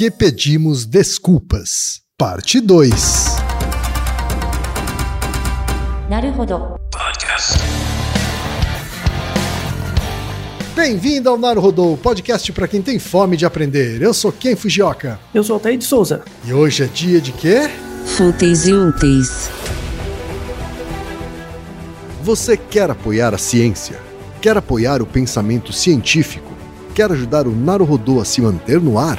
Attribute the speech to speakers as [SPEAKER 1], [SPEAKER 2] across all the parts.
[SPEAKER 1] que pedimos desculpas? Parte 2. Bem-vindo ao Naruhodô, podcast para quem tem fome de aprender. Eu sou Ken Fujioka.
[SPEAKER 2] Eu sou Altair de Souza.
[SPEAKER 1] E hoje é dia de quê?
[SPEAKER 3] Fúteis e úteis.
[SPEAKER 1] Você quer apoiar a ciência? Quer apoiar o pensamento científico? Quer ajudar o Naruhodô a se manter no ar?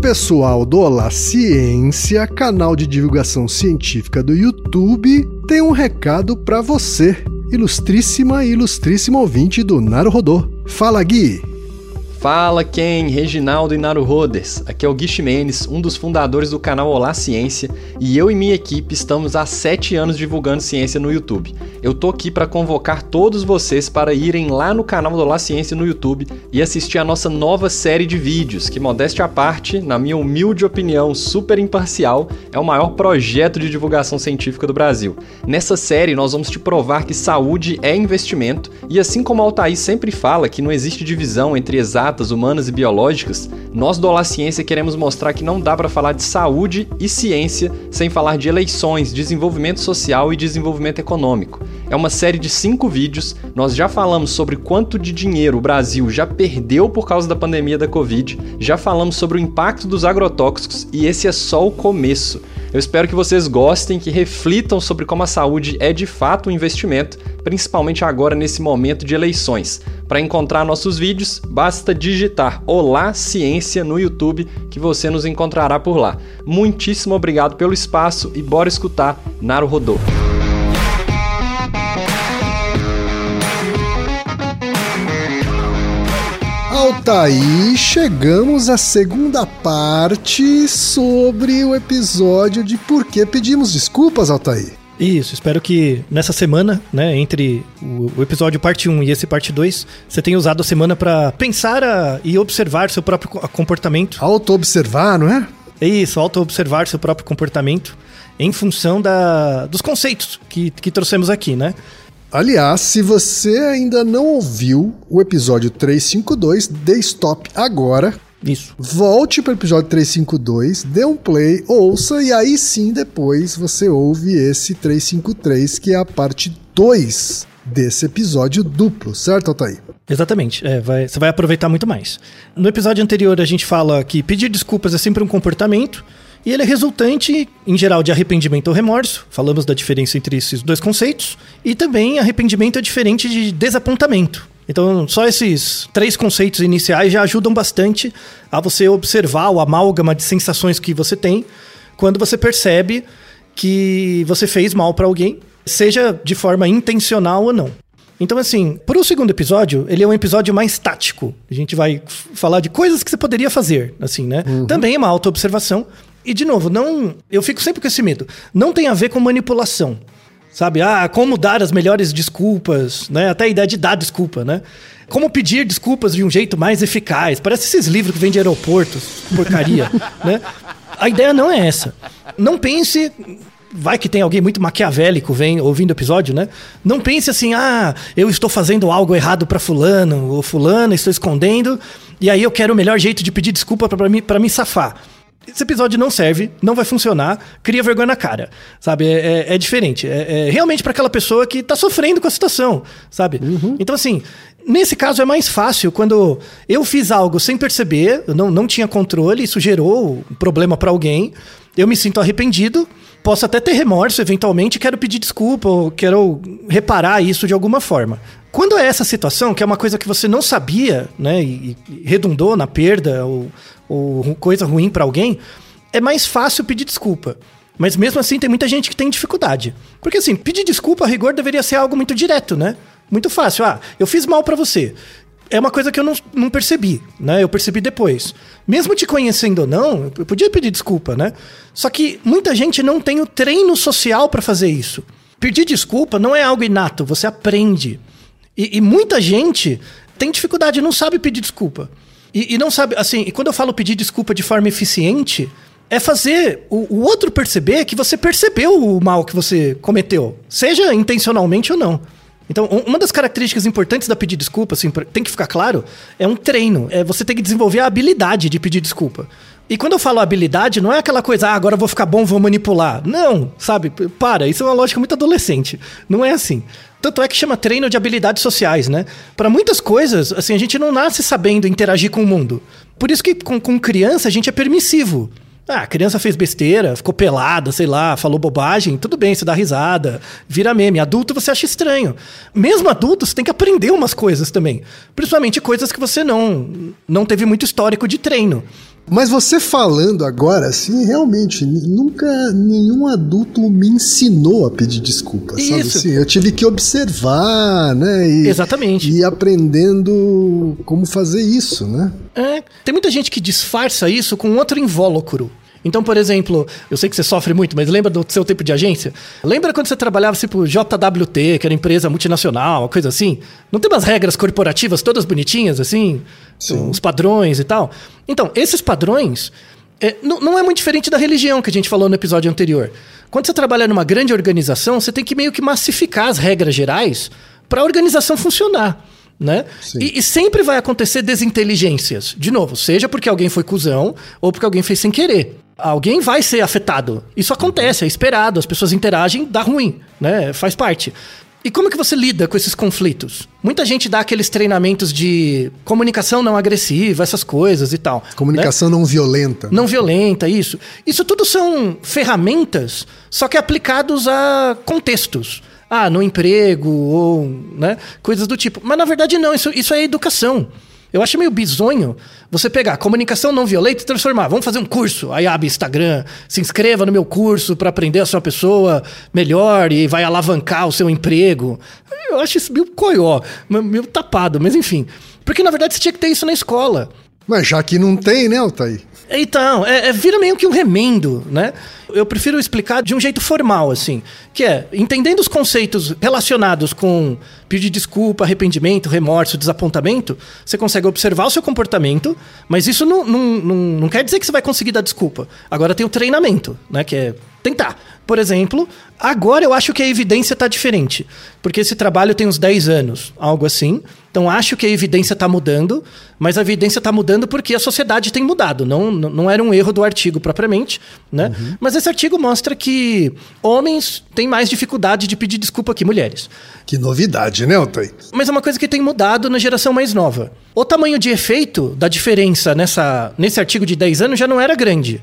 [SPEAKER 1] Pessoal do Olá Ciência, canal de divulgação científica do YouTube, tem um recado para você, ilustríssima e ilustríssimo ouvinte do Naruhodô. Fala, Gui!
[SPEAKER 4] Fala Ken, Reginaldo e Naruhoders. Aqui é o Gui Ximenes, um dos fundadores do canal Olá Ciência, e eu e minha equipe estamos há 7 anos divulgando ciência no YouTube. Eu tô aqui para convocar todos vocês para irem lá no canal do Olá Ciência no YouTube e assistir a nossa nova série de vídeos, que modéstia à parte, na minha humilde opinião super imparcial, é o maior projeto de divulgação científica do Brasil. Nessa série nós vamos te provar que saúde é investimento, e assim como Altair sempre fala que não existe divisão entre exatos exatas, humanas e biológicas, nós do Olá Ciência queremos mostrar que não dá para falar de saúde e ciência sem falar de eleições, desenvolvimento social e desenvolvimento econômico. É uma série de cinco vídeos, nós já falamos sobre quanto de dinheiro o Brasil já perdeu por causa da pandemia da Covid, já falamos sobre o impacto dos agrotóxicos e esse é só o começo. Eu espero que vocês gostem, que reflitam sobre como a saúde é de fato um investimento, principalmente agora nesse momento de eleições. Para encontrar nossos vídeos, basta digitar Olá Ciência no YouTube que você nos encontrará por lá. Muitíssimo obrigado pelo espaço e bora escutar Naru Rodô.
[SPEAKER 1] Altaí, chegamos à segunda parte sobre o episódio de por que pedimos desculpas, Altaí.
[SPEAKER 2] Isso, espero que nessa semana, né, entre o, episódio parte 1 e esse parte 2, você tenha usado a semana para pensar a, e observar seu próprio comportamento.
[SPEAKER 1] Auto-observar, não é?
[SPEAKER 2] Isso, auto-observar seu próprio comportamento em função da, dos conceitos que, que trouxemos aqui, né?
[SPEAKER 1] Aliás, se você ainda não ouviu o episódio 352, dê stop agora.
[SPEAKER 2] Isso.
[SPEAKER 1] Volte para o episódio 352, dê um play, ouça e aí sim depois você ouve esse 353, que é a parte 2 desse episódio duplo, certo, Altair?
[SPEAKER 2] Exatamente, é, vai, você vai aproveitar muito mais. No episódio anterior a gente fala que pedir desculpas é sempre um comportamento, e ele é resultante, em geral, de arrependimento ou remorso. Falamos da diferença entre esses dois conceitos. E também arrependimento é diferente de desapontamento. Então, só esses três conceitos iniciais já ajudam bastante a você observar o amálgama de sensações que você tem quando você percebe que você fez mal para alguém, seja de forma intencional ou não. Então, assim, para o segundo episódio, ele é um episódio mais tático. A gente vai falar de coisas que você poderia fazer, assim, né? Uhum. Também é uma auto-observação. E, de novo, não. Eu fico sempre com esse medo. Não tem a ver com manipulação. Sabe? Ah, como dar as melhores desculpas, né? Até a ideia de dar desculpa, né? Como pedir desculpas de um jeito mais eficaz. Parece esses livros que vêm de aeroportos, porcaria, né? A ideia não é essa. Não pense vai que tem alguém muito maquiavélico vem ouvindo o episódio, né? Não pense assim, ah, eu estou fazendo algo errado para fulano ou fulana, estou escondendo, e aí eu quero o melhor jeito de pedir desculpa para me, pra me safar. Esse episódio não serve, não vai funcionar, cria vergonha na cara, sabe? É, é, é diferente. É, é realmente para aquela pessoa que tá sofrendo com a situação, sabe? Uhum. Então, assim, nesse caso é mais fácil quando eu fiz algo sem perceber, eu não, não tinha controle, isso gerou um problema para alguém, eu me sinto arrependido, posso até ter remorso eventualmente, quero pedir desculpa ou quero reparar isso de alguma forma. Quando é essa situação, que é uma coisa que você não sabia, né, e, redundou na perda ou, ou coisa ruim para alguém, é mais fácil pedir desculpa. Mas mesmo assim tem muita gente que tem dificuldade. Porque assim, pedir desculpa a rigor deveria ser algo muito direto, né? Muito fácil. Ah, eu fiz mal para você é uma coisa que eu não, não percebi, né? Eu percebi depois. Mesmo te conhecendo ou não, eu podia pedir desculpa, né? Só que muita gente não tem o treino social para fazer isso. Pedir desculpa não é algo inato, você aprende. E, e muita gente tem dificuldade, não sabe pedir desculpa. E, e, não sabe, assim, e quando eu falo pedir desculpa de forma eficiente, é fazer o, o outro perceber que você percebeu o mal que você cometeu, seja intencionalmente ou não. Então, uma das características importantes da pedir desculpa, assim, tem que ficar claro, é um treino. É você tem que desenvolver a habilidade de pedir desculpa. E quando eu falo habilidade, não é aquela coisa, ah, agora vou ficar bom, vou manipular. Não, sabe? Para, isso é uma lógica muito adolescente. Não é assim. Tanto é que chama treino de habilidades sociais, né? Para muitas coisas, assim, a gente não nasce sabendo interagir com o mundo. Por isso que com, com criança a gente é permissivo. Ah, a criança fez besteira, ficou pelada, sei lá, falou bobagem, tudo bem, você dá risada, vira meme. Adulto você acha estranho. Mesmo adulto, você tem que aprender umas coisas também. Principalmente coisas que você não, não teve muito histórico de treino.
[SPEAKER 1] Mas você falando agora, assim, realmente, nunca nenhum adulto me ensinou a pedir desculpa, Isso. sabe? Assim, eu tive que observar, né?
[SPEAKER 2] E, Exatamente.
[SPEAKER 1] E aprendendo como fazer isso, né?
[SPEAKER 2] É, tem muita gente que disfarça isso com outro invólucro. Então, por exemplo, eu sei que você sofre muito, mas lembra do seu tempo de agência? Lembra quando você trabalhava tipo JWT, que era empresa multinacional, uma coisa assim? Não tem umas regras corporativas todas bonitinhas, assim? Sim. Os padrões e tal? Então, esses padrões é, não, não é muito diferente da religião que a gente falou no episódio anterior. Quando você trabalha numa grande organização, você tem que meio que massificar as regras gerais para a organização funcionar. Né? E, e, sempre vai acontecer desinteligências. De novo, seja porque alguém foi cuzão ou porque alguém fez sem querer alguém vai ser afetado. Isso acontece, é esperado, as pessoas interagem, dá ruim, né? Faz parte. E como que você lida com esses conflitos? Muita gente dá aqueles treinamentos de comunicação não agressiva, essas coisas e tal.
[SPEAKER 1] Comunicação né? não violenta.
[SPEAKER 2] Não violenta, isso. Isso tudo são ferramentas, só que aplicados a contextos. Ah, no emprego ou né, coisas do tipo. Mas na verdade não, isso, isso é educação. Eu acho meio bizonho você pegar comunicação não violenta e transformar. Vamos fazer um curso. Aí abre Instagram, se inscreva no meu curso para aprender a sua pessoa melhor e vai alavancar o seu emprego. Eu acho isso meio coió, meio tapado, mas enfim. Porque na verdade você tinha que ter isso na escola.
[SPEAKER 1] Mas já que não tem, né, Altair?
[SPEAKER 2] Então, é, é, vira meio que um remendo, né? Eu prefiro explicar de um jeito formal, assim. Que é, entendendo os conceitos relacionados com pedir desculpa, arrependimento, remorso, desapontamento, você consegue observar o seu comportamento, mas isso não, não, não, não quer dizer que você vai conseguir dar desculpa. Agora tem o treinamento, né? Que é tentar. Por exemplo, agora eu acho que a evidência está diferente, porque esse trabalho tem uns 10 anos, algo assim. Então acho que a evidência está mudando, mas a evidência está mudando porque a sociedade tem mudado. Não, não era um erro do artigo propriamente, né? Uhum. Mas esse artigo mostra que homens têm mais dificuldade de pedir desculpa que mulheres.
[SPEAKER 1] Que novidade, né, Otay?
[SPEAKER 2] Mas é uma coisa que tem mudado na geração mais nova. O tamanho de efeito da diferença nessa, nesse artigo de 10 anos já não era grande.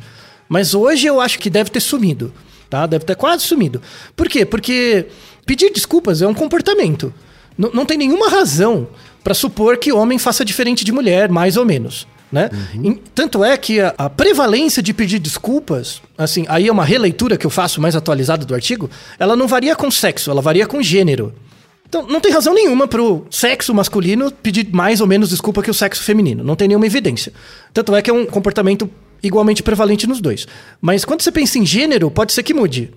[SPEAKER 2] Mas hoje eu acho que deve ter sumido. Tá? Deve ter quase sumido. Por quê? Porque pedir desculpas é um comportamento. N não tem nenhuma razão para supor que homem faça diferente de mulher, mais ou menos. Né? Uhum. Tanto é que a, a, prevalência de pedir desculpas, assim, aí é uma releitura que eu faço mais atualizada do artigo, ela não varia com sexo, ela varia com gênero. Então, não tem razão nenhuma pro sexo masculino pedir mais ou menos desculpa que o sexo feminino. Não tem nenhuma evidência. Tanto é que é um comportamento igualmente prevalente nos dois. Mas quando você pensa em gênero, pode ser que mude.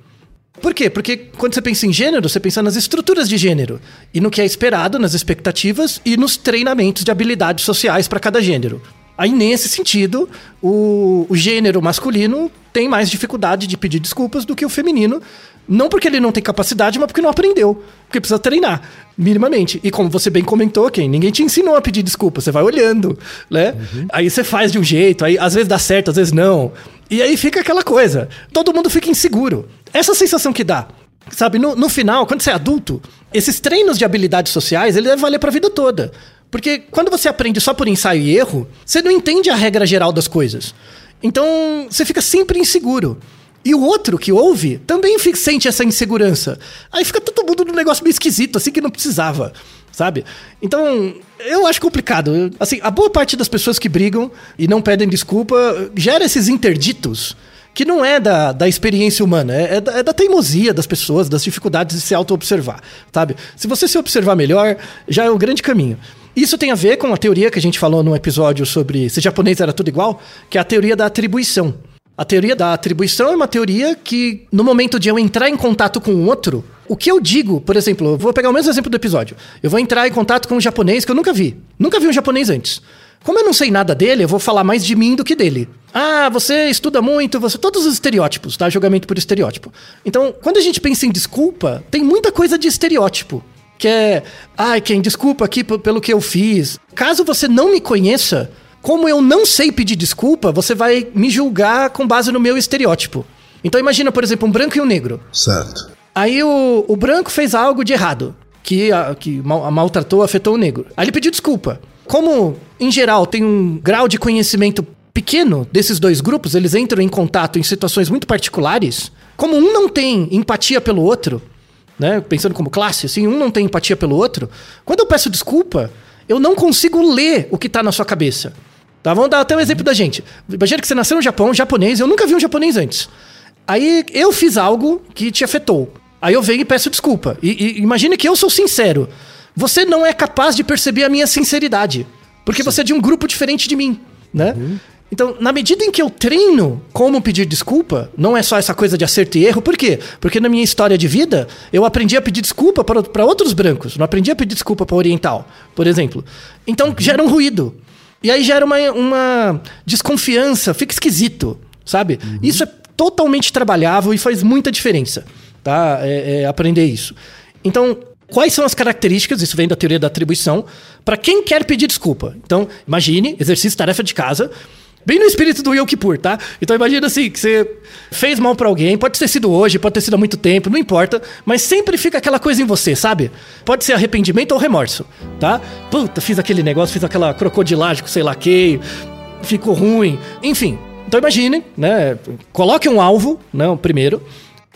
[SPEAKER 2] Por quê? Porque quando você pensa em gênero, você pensa nas estruturas de gênero e no que é esperado, nas expectativas e nos treinamentos de habilidades sociais para cada gênero. Aí, nesse sentido, o, o, gênero masculino tem mais dificuldade de pedir desculpas do que o feminino. Não porque ele não tem capacidade, mas porque não aprendeu. Porque precisa treinar, minimamente. E como você bem comentou, quem ninguém te ensinou a pedir desculpa, você vai olhando, né? Uhum. Aí você faz de um jeito, aí às vezes dá certo, às vezes não. E aí fica aquela coisa. Todo mundo fica inseguro. Essa sensação que dá. Sabe, no, no final, quando você é adulto, esses treinos de habilidades sociais, ele deve valer pra vida toda. Porque quando você aprende só por ensaio e erro, você não entende a regra geral das coisas. Então, você fica sempre inseguro. E o outro que ouve também fica, sente essa insegurança. Aí fica todo mundo num negócio meio esquisito, assim que não precisava, sabe? Então, eu acho complicado. Assim, a boa parte das pessoas que brigam e não pedem desculpa gera esses interditos que não é da, da experiência humana, é, é, da, é da teimosia das pessoas, das dificuldades de se auto-observar, sabe? Se você se observar melhor, já é o grande caminho. Isso tem a ver com a teoria que a gente falou no episódio sobre se japonês era tudo igual, que é a teoria da atribuição. A teoria da atribuição é uma teoria que, no momento de eu entrar em contato com o outro, o que eu digo, por exemplo, eu vou pegar o mesmo exemplo do episódio. Eu vou entrar em contato com um japonês que eu nunca vi. Nunca vi um japonês antes. Como eu não sei nada dele, eu vou falar mais de mim do que dele. Ah, você estuda muito, você. Todos os estereótipos, tá? Julgamento por estereótipo. Então, quando a gente pensa em desculpa, tem muita coisa de estereótipo que é, ai, quem desculpa aqui pelo que eu fiz. Caso você não me conheça, como eu não sei pedir desculpa, você vai me julgar com base no meu estereótipo. Então imagina, por exemplo, um branco e um negro.
[SPEAKER 1] Certo.
[SPEAKER 2] Aí o, o branco fez algo de errado, que, a, que mal, maltratou, afetou o negro. Aí ele pediu desculpa. Como, em geral, tem um grau de conhecimento pequeno desses dois grupos, eles entram em contato em situações muito particulares. Como um não tem empatia pelo outro, né? Pensando como classe, assim, um não tem empatia pelo outro. Quando eu peço desculpa, eu não consigo ler o que está na sua cabeça. Tá? Vamos dar até um exemplo da gente. Imagina que você nasceu no Japão, japonês, eu nunca vi um japonês antes. Aí eu fiz algo que te afetou. Aí eu venho e peço desculpa. E, e imagine que eu sou sincero. Você não é capaz de perceber a minha sinceridade. Porque Sim. você é de um grupo diferente de mim, né? Uhum. Então, na medida em que eu treino como pedir desculpa, não é só essa coisa de acerto e erro, por quê? Porque na minha história de vida, eu aprendi a pedir desculpa para outros brancos, não aprendi a pedir desculpa para oriental, por exemplo. Então, gera um ruído. E aí gera uma, uma desconfiança, fica esquisito, sabe? Uhum. Isso é totalmente trabalhável e faz muita diferença, tá? É, é aprender isso. Então, quais são as características, isso vem da teoria da atribuição, para quem quer pedir desculpa? Então, imagine, exercício, tarefa de casa, Bem no espírito do Yom Kippur, tá? Então imagina assim, que você fez mal para alguém, pode ter sido hoje, pode ter sido há muito tempo, não importa, mas sempre fica aquela coisa em você, sabe? Pode ser arrependimento ou remorso, tá? Puta, fiz aquele negócio, fiz aquela crocodilagem com sei lá que, ficou ruim, enfim. Então imagine, né? Coloque um alvo, né? Primeiro.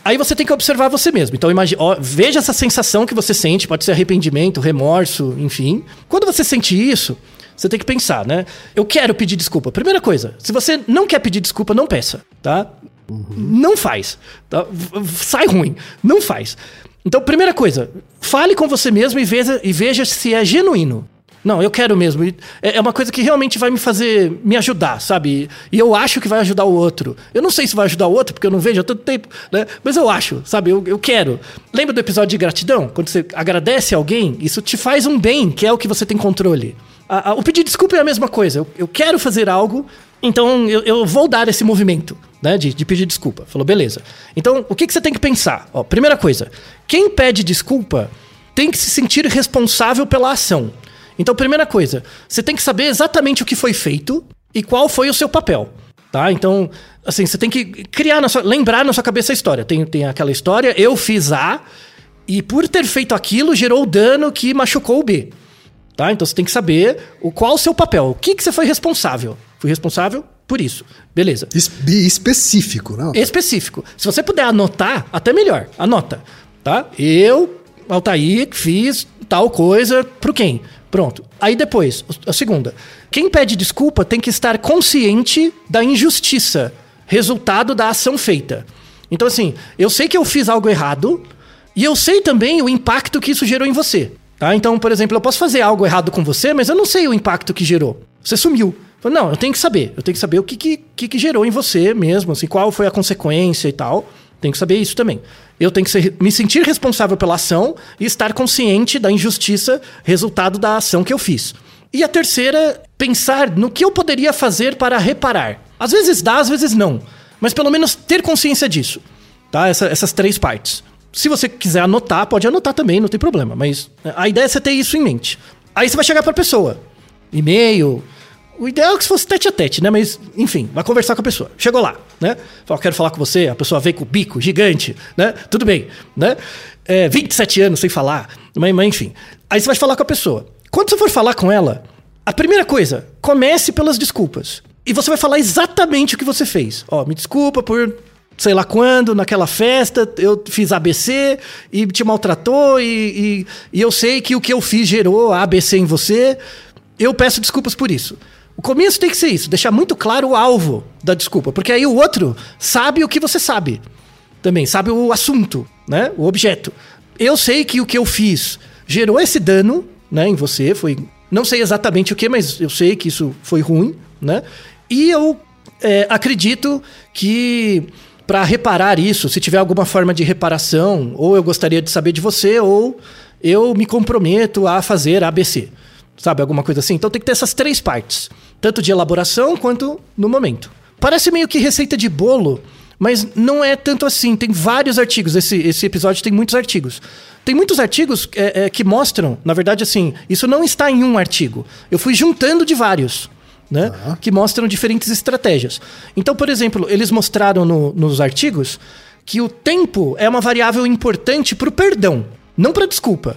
[SPEAKER 2] Aí você tem que observar você mesmo. Então imagine, ó, veja essa sensação que você sente, pode ser arrependimento, remorso, enfim. Quando você sente isso, você tem que pensar, né? Eu quero pedir desculpa. Primeira coisa, se você não quer pedir desculpa, não peça, tá? Uhum. Não faz. Tá? Sai ruim. Não faz. Então, primeira coisa, fale com você mesmo e veja, e veja se é genuíno. Não, eu quero mesmo. É, é uma coisa que realmente vai me fazer me ajudar, sabe? E eu acho que vai ajudar o outro. Eu não sei se vai ajudar o outro, porque eu não vejo há tanto tempo, né? Mas eu acho, sabe? Eu, eu quero. Lembra do episódio de gratidão? Quando você agradece alguém, isso te faz um bem, que é o que você tem controle. A, a, o pedir desculpa é a mesma coisa. Eu, eu quero fazer algo, então eu, eu, vou dar esse movimento, né? De, de, pedir desculpa. Falou, beleza. Então, o que, que você tem que pensar? Ó, primeira coisa, quem pede desculpa tem que se sentir responsável pela ação. Então, primeira coisa, você tem que saber exatamente o que foi feito e qual foi o seu papel. Tá? Então, assim, você tem que criar na sua, lembrar na sua cabeça a história. Tem, tem aquela história, eu fiz A, e por ter feito aquilo, gerou dano que machucou o B. Tá? Então você tem que saber o qual o seu papel, o que, que você foi responsável. Fui responsável por isso. Beleza.
[SPEAKER 1] Es específico, não?
[SPEAKER 2] Específico. Se você puder anotar, até melhor. Anota. Tá? Eu, Altair, fiz tal coisa pro quem? Pronto. Aí depois, a segunda. Quem pede desculpa tem que estar consciente da injustiça, resultado da ação feita. Então, assim, eu sei que eu fiz algo errado, E eu sei também o impacto que isso gerou em você. Tá? Então, por exemplo, eu posso fazer algo errado com você, mas eu não sei o impacto que gerou. Você sumiu. Não, eu tenho que saber. Eu tenho que saber o que, que, que gerou em você mesmo, assim, qual foi a consequência e tal. Tenho que saber isso também. Eu tenho que ser, me sentir responsável pela ação e estar consciente da injustiça resultado da ação que eu fiz. E a terceira, pensar no que eu poderia fazer para reparar. Às vezes dá, às vezes não. Mas pelo menos ter consciência disso. Tá? Essa, essas três partes. Se você quiser anotar, pode anotar também, não tem problema. Mas a ideia é você ter isso em mente. Aí você vai chegar para a pessoa. E-mail. O ideal é que fosse tete a tete, né? Mas, enfim, vai conversar com a pessoa. Chegou lá, né? Fala, quero falar com você. A pessoa vem com o bico gigante, né? Tudo bem, né? É, 27 anos sem falar. Mas, mas, enfim. Aí você vai falar com a pessoa. Quando você for falar com ela, a primeira coisa, comece pelas desculpas. E você vai falar exatamente o que você fez. Ó, me desculpa por sei lá quando, naquela festa, eu fiz ABC e te maltratou e, e, e, eu sei que o que eu fiz gerou ABC em você. Eu peço desculpas por isso. O começo tem que ser isso, deixar muito claro o alvo da desculpa, porque aí o outro sabe o que você sabe. Também sabe o assunto, né? O objeto. Eu sei que o que eu fiz gerou esse dano, né, em você, foi não sei exatamente o que, mas eu sei que isso foi ruim, né? E eu é, acredito que para reparar isso, se tiver alguma forma de reparação, ou eu gostaria de saber de você, ou eu me comprometo a fazer ABC. Sabe, alguma coisa assim? Então tem que ter essas três partes, tanto de elaboração quanto no momento. Parece meio que receita de bolo, mas não é tanto assim. Tem vários artigos. Esse, esse episódio tem muitos artigos. Tem muitos artigos é, é, que mostram, na verdade, assim, isso não está em um artigo. Eu fui juntando de vários né? Uhum. Que mostram diferentes estratégias. Então, por exemplo, eles mostraram no, nos artigos que o tempo é uma variável importante para o perdão, não para desculpa.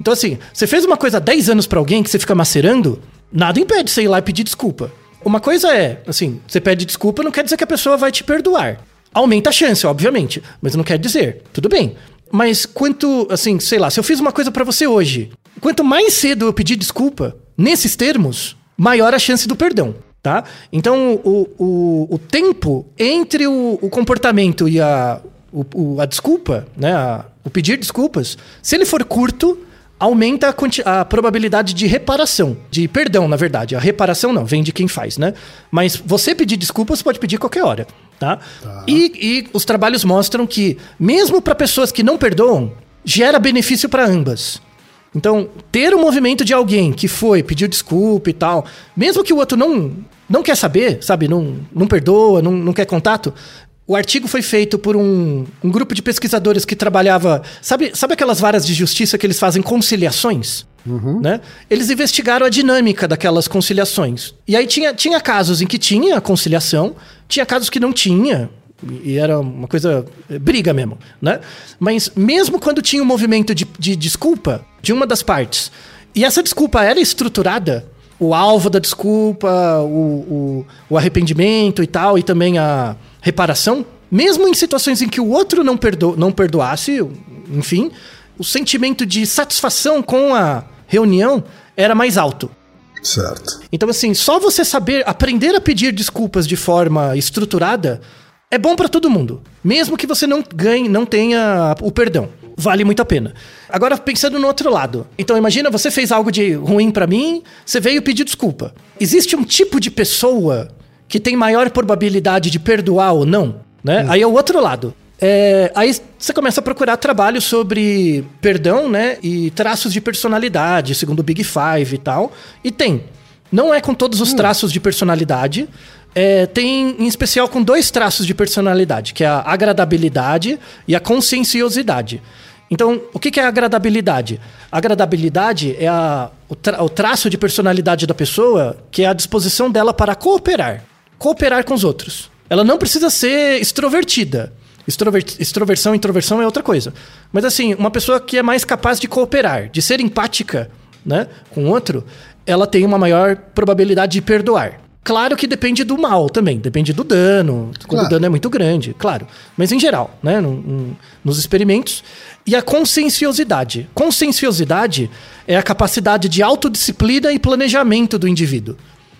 [SPEAKER 2] Então, assim, você fez uma coisa há 10 anos para alguém que você fica macerando, nada impede você ir lá e pedir desculpa. Uma coisa é, assim, você pede desculpa, não quer dizer que a pessoa vai te perdoar. Aumenta a chance, obviamente, mas não quer dizer. Tudo bem. Mas quanto, assim, sei lá, se eu fiz uma coisa para você hoje, quanto mais cedo eu pedir desculpa, nesses termos, maior a chance do perdão. Tá? Então, o, o, o tempo entre o, o comportamento e a, o, a desculpa, né, a, o pedir desculpas, se ele for curto, aumenta a, a, probabilidade de reparação, de perdão, na verdade. A reparação não, vem de quem faz, né? Mas você pedir desculpas pode pedir qualquer hora, tá? tá. E, e os trabalhos mostram que, mesmo para pessoas que não perdoam, gera benefício para ambas. Então, ter o um movimento de alguém que foi, pediu desculpa e tal, mesmo que o outro não, não quer saber, sabe, não, não perdoa, não, não quer contato, o artigo foi feito por um, um grupo de pesquisadores que trabalhava. Sabe, sabe aquelas varas de justiça que eles fazem conciliações? Uhum. Né? Eles investigaram a dinâmica daquelas conciliações. E aí tinha, tinha casos em que tinha conciliação, tinha casos que não tinha. E era uma coisa. Eh, briga mesmo, né? Mas mesmo quando tinha um movimento de, de desculpa de uma das partes, e essa desculpa era estruturada, o alvo da desculpa, o, o, o arrependimento e tal, e também a reparação, mesmo em situações em que o outro não, perdo, não perdoasse, enfim, o sentimento de satisfação com a reunião era mais alto.
[SPEAKER 1] Certo.
[SPEAKER 2] Então, assim, só você saber aprender a pedir desculpas de forma estruturada é bom para todo mundo, mesmo que você não ganhe, não tenha o perdão. Vale muito a pena. Agora pensando no outro lado. Então imagina você fez algo de ruim para mim, você veio pedir desculpa. Existe um tipo de pessoa que tem maior probabilidade de perdoar ou não, né? Hum. Aí é o outro lado. É, aí você começa a procurar trabalho sobre perdão, né? E traços de personalidade, segundo o Big Five e tal. E tem. Não é com todos os hum. traços de personalidade, é, tem em especial com dois traços de personalidade, que é a agradabilidade e a conscienciosidade. Então, o que é a agradabilidade? A agradabilidade é a, o, tra, o traço de personalidade da pessoa que é a disposição dela para cooperar. Cooperar com os outros. Ela não precisa ser extrovertida. extroversão e introversão é outra coisa. Mas assim, uma pessoa que é mais capaz de cooperar, de ser empática né, com o outro, ela tem uma maior probabilidade de perdoar. Claro que depende do mal também, depende do dano, quando claro. o dano é muito grande, claro. Mas em geral, né, no, no, nos experimentos. E a conscienciosidade. Conscienciosidade é a capacidade de autodisciplina e planejamento do indivíduo.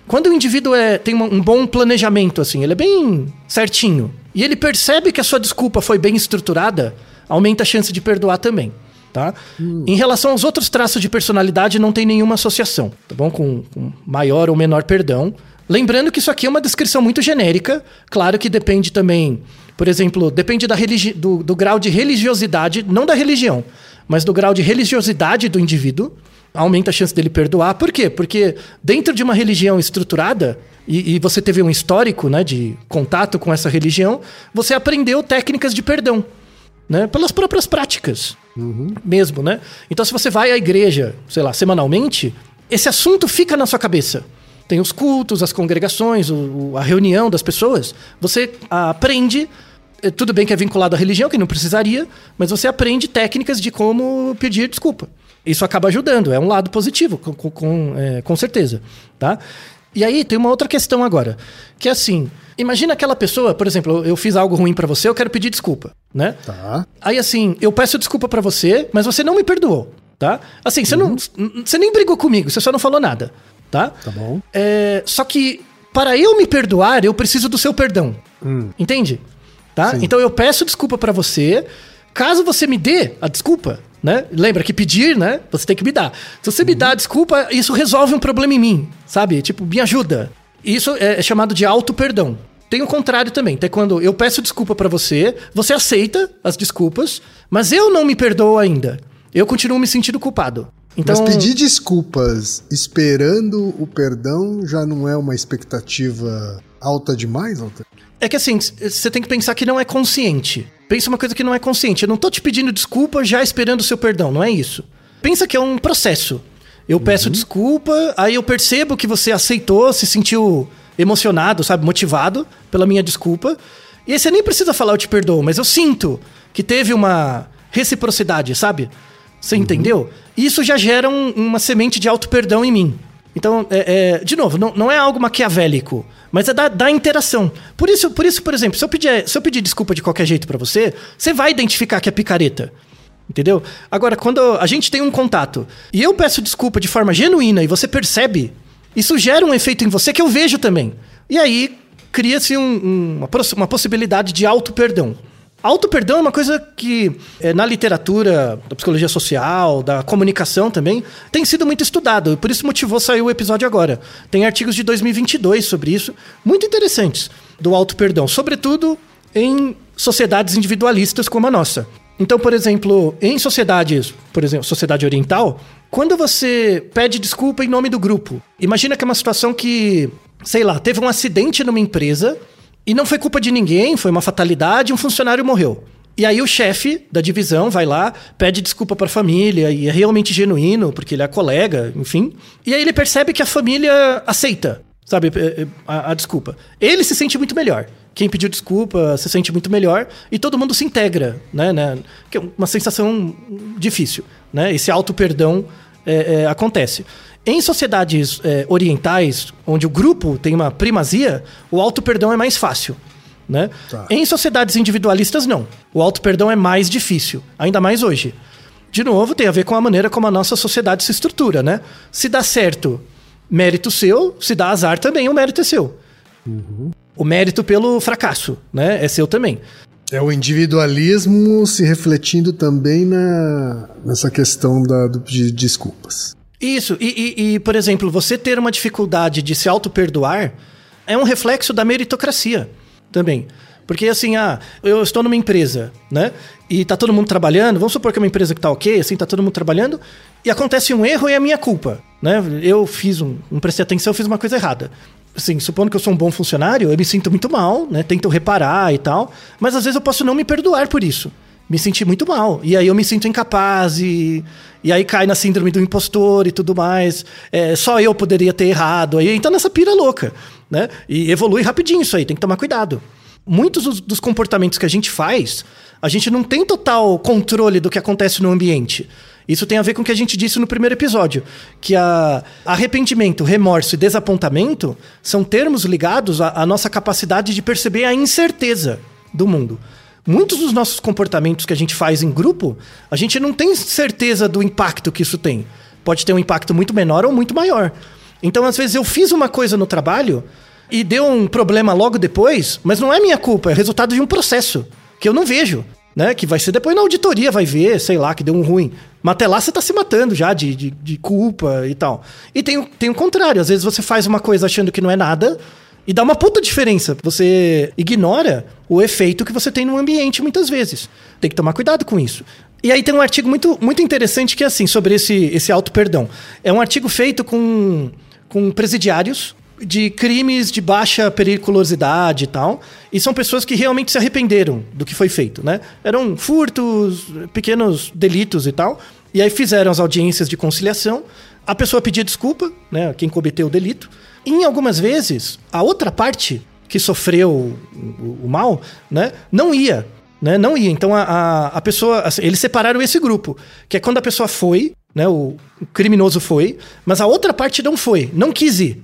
[SPEAKER 2] Quando o indivíduo é, tem um bom planejamento, assim, ele é bem certinho, e ele percebe que a sua desculpa foi bem estruturada, aumenta a chance de perdoar também. Tá? Em relação aos outros traços de personalidade, não tem nenhuma associação, tá bom? Com, com maior ou menor perdão. Lembrando que isso aqui é uma descrição muito genérica, claro que depende também, por exemplo, depende da do, do grau de religiosidade, não da religião, mas do grau de religiosidade do indivíduo, aumenta a chance dele perdoar. Por quê? Porque dentro de uma religião estruturada, e, e, você teve um histórico né, de contato com essa religião, você aprendeu técnicas de perdão. Né, pelas próprias práticas uhum. mesmo, né? Então, se você vai à igreja, sei lá, semanalmente, esse assunto fica na sua cabeça. Tem os cultos, as congregações, o, a reunião das pessoas. Você aprende é, tudo bem que é vinculado à religião, que não precisaria, mas você aprende técnicas de como pedir desculpa. Isso acaba ajudando, é um lado positivo, com, com, é, com certeza. Tá? E aí tem uma outra questão agora, que é assim, imagina aquela pessoa, por exemplo, eu fiz algo ruim para você, eu quero pedir desculpa, né?
[SPEAKER 1] Tá.
[SPEAKER 2] Aí assim, eu peço desculpa para você, mas você não me perdoou, tá? Assim, você uhum. não, você nem brigou comigo, você só não falou nada, tá?
[SPEAKER 1] Tá bom.
[SPEAKER 2] É, só que para eu me perdoar, eu preciso do seu perdão. Hum. Entende? Tá? Então eu peço desculpa para você. Caso você me dê a desculpa, né? Lembra que pedir, né? Você tem que me dar. Se você uhum. me dá a desculpa, isso resolve um problema em mim, sabe? Tipo, me ajuda. Isso é chamado de auto-perdão. Tem o contrário também. Tem quando eu peço desculpa para você, você aceita as desculpas, mas eu não me perdoo ainda. Eu continuo me sentindo culpado.
[SPEAKER 1] Então... Mas pedir desculpas esperando o perdão já não é uma expectativa alta demais, Alta?
[SPEAKER 2] É que assim, você tem que pensar que não é consciente. Pensa uma coisa que não é consciente. Eu não tô te pedindo desculpa já esperando o seu perdão, não é isso. Pensa que é um processo. Eu peço uhum. desculpa, aí eu percebo que você aceitou, se sentiu emocionado, sabe, motivado pela minha desculpa. E aí você nem precisa falar eu te perdoo, mas eu sinto que teve uma reciprocidade, sabe? Você uhum. entendeu? Isso já gera um, uma semente de auto-perdão em mim. Então, é, é, de novo, não, não é algo maquiavélico. Mas é da, da interação. Por isso, por isso, por exemplo, se eu pedir, se eu pedir desculpa de qualquer jeito para você, você vai identificar que é picareta. Entendeu? Agora, quando a gente tem um contato e eu peço desculpa de forma genuína e você percebe, isso gera um efeito em você que eu vejo também. E aí cria-se um, um, uma, uma possibilidade de auto-perdão. Auto-perdão é uma coisa que, é, na literatura da psicologia social, da comunicação também, tem sido muito estudado. E por isso motivou sair o episódio agora. Tem artigos de 2022 sobre isso, muito interessantes, do auto-perdão. Sobretudo em sociedades individualistas como a nossa. Então, por exemplo, em sociedades, por exemplo, sociedade oriental, quando você pede desculpa em nome do grupo, imagina que é uma situação que, sei lá, teve um acidente numa empresa e não foi culpa de ninguém, foi uma fatalidade, um funcionário morreu. E aí o chefe da divisão vai lá, pede desculpa para a família e é realmente genuíno, porque ele é colega, enfim. E aí ele percebe que a família aceita, sabe, eh, eh, a, a desculpa. Ele se sente muito melhor. Quem pediu desculpa se sente muito melhor e todo mundo se integra, né? né? Que é uma sensação difícil, né? Esse auto perdão é, é, acontece. Em sociedades é, orientais, onde o grupo tem uma primazia, o auto-perdão é mais fácil. Né? Tá. Em sociedades individualistas, não. O auto-perdão é mais difícil, ainda mais hoje. De novo, tem a ver com a maneira como a nossa sociedade se estrutura, né? Se dá certo, mérito seu, se dá azar também, o mérito é seu. Uhum. O mérito pelo fracasso, né? É seu também.
[SPEAKER 1] É o individualismo se refletindo também na, nessa questão da, do, de desculpas.
[SPEAKER 2] Isso, e, e, e, por exemplo, você ter uma dificuldade de se auto-perdoar é um reflexo da meritocracia também. Porque assim, ah, eu estou numa empresa, né? E tá todo mundo trabalhando, vamos supor que é uma empresa que tá ok, assim, tá todo mundo trabalhando, e acontece um erro e é minha culpa, né? Eu fiz um, não prestei atenção, eu fiz uma coisa errada. Assim, supondo que eu sou um bom funcionário, eu me sinto muito mal, né? Tento reparar e tal, mas às vezes eu posso não me perdoar por isso me senti muito mal. E aí eu me sinto incapaz e, e aí cai na síndrome do impostor e tudo mais. É, só eu poderia ter errado. Aí entra nessa pira louca, né? E evolui rapidinho isso aí, tem que tomar cuidado. Muitos dos, comportamentos que a gente faz, a gente não tem total controle do que acontece no ambiente. Isso tem a ver com o que a gente disse no primeiro episódio, que arrependimento, remorso e desapontamento são termos ligados à, à nossa capacidade de perceber a incerteza do mundo muitos dos nossos comportamentos que a gente faz em grupo, a gente não tem certeza do impacto que isso tem. Pode ter um impacto muito menor ou muito maior. Então, às vezes, eu fiz uma coisa no trabalho e deu um problema logo depois, mas não é minha culpa, é resultado de um processo que eu não vejo. né? Que vai ser depois na auditoria, vai ver, sei lá, que deu um ruim. Mas até lá você tá se matando já de, de, de culpa e tal. E tem, tem o contrário, às vezes você faz uma coisa achando que não é nada e dá uma puta diferença. Você ignora o efeito que você tem no ambiente muitas vezes. Tem que tomar cuidado com isso. E aí tem um artigo muito, muito interessante que é assim, sobre esse, esse auto-perdão. É um artigo feito com, com presidiários de crimes de baixa periculosidade e tal. E são pessoas que realmente se arrependeram do que foi feito, né? Eram furtos, pequenos delitos e tal. E aí fizeram as audiências de conciliação. A pessoa pedia desculpa, né? Quem cometeu o delito. Em algumas vezes, a outra parte que sofreu o, o- o mal, né? Não ia. Né? Não ia. Então a, a, a pessoa. assim, eles separaram esse grupo. Que é quando a pessoa foi, né? O, o criminoso foi, mas a outra parte não foi, não quis ir.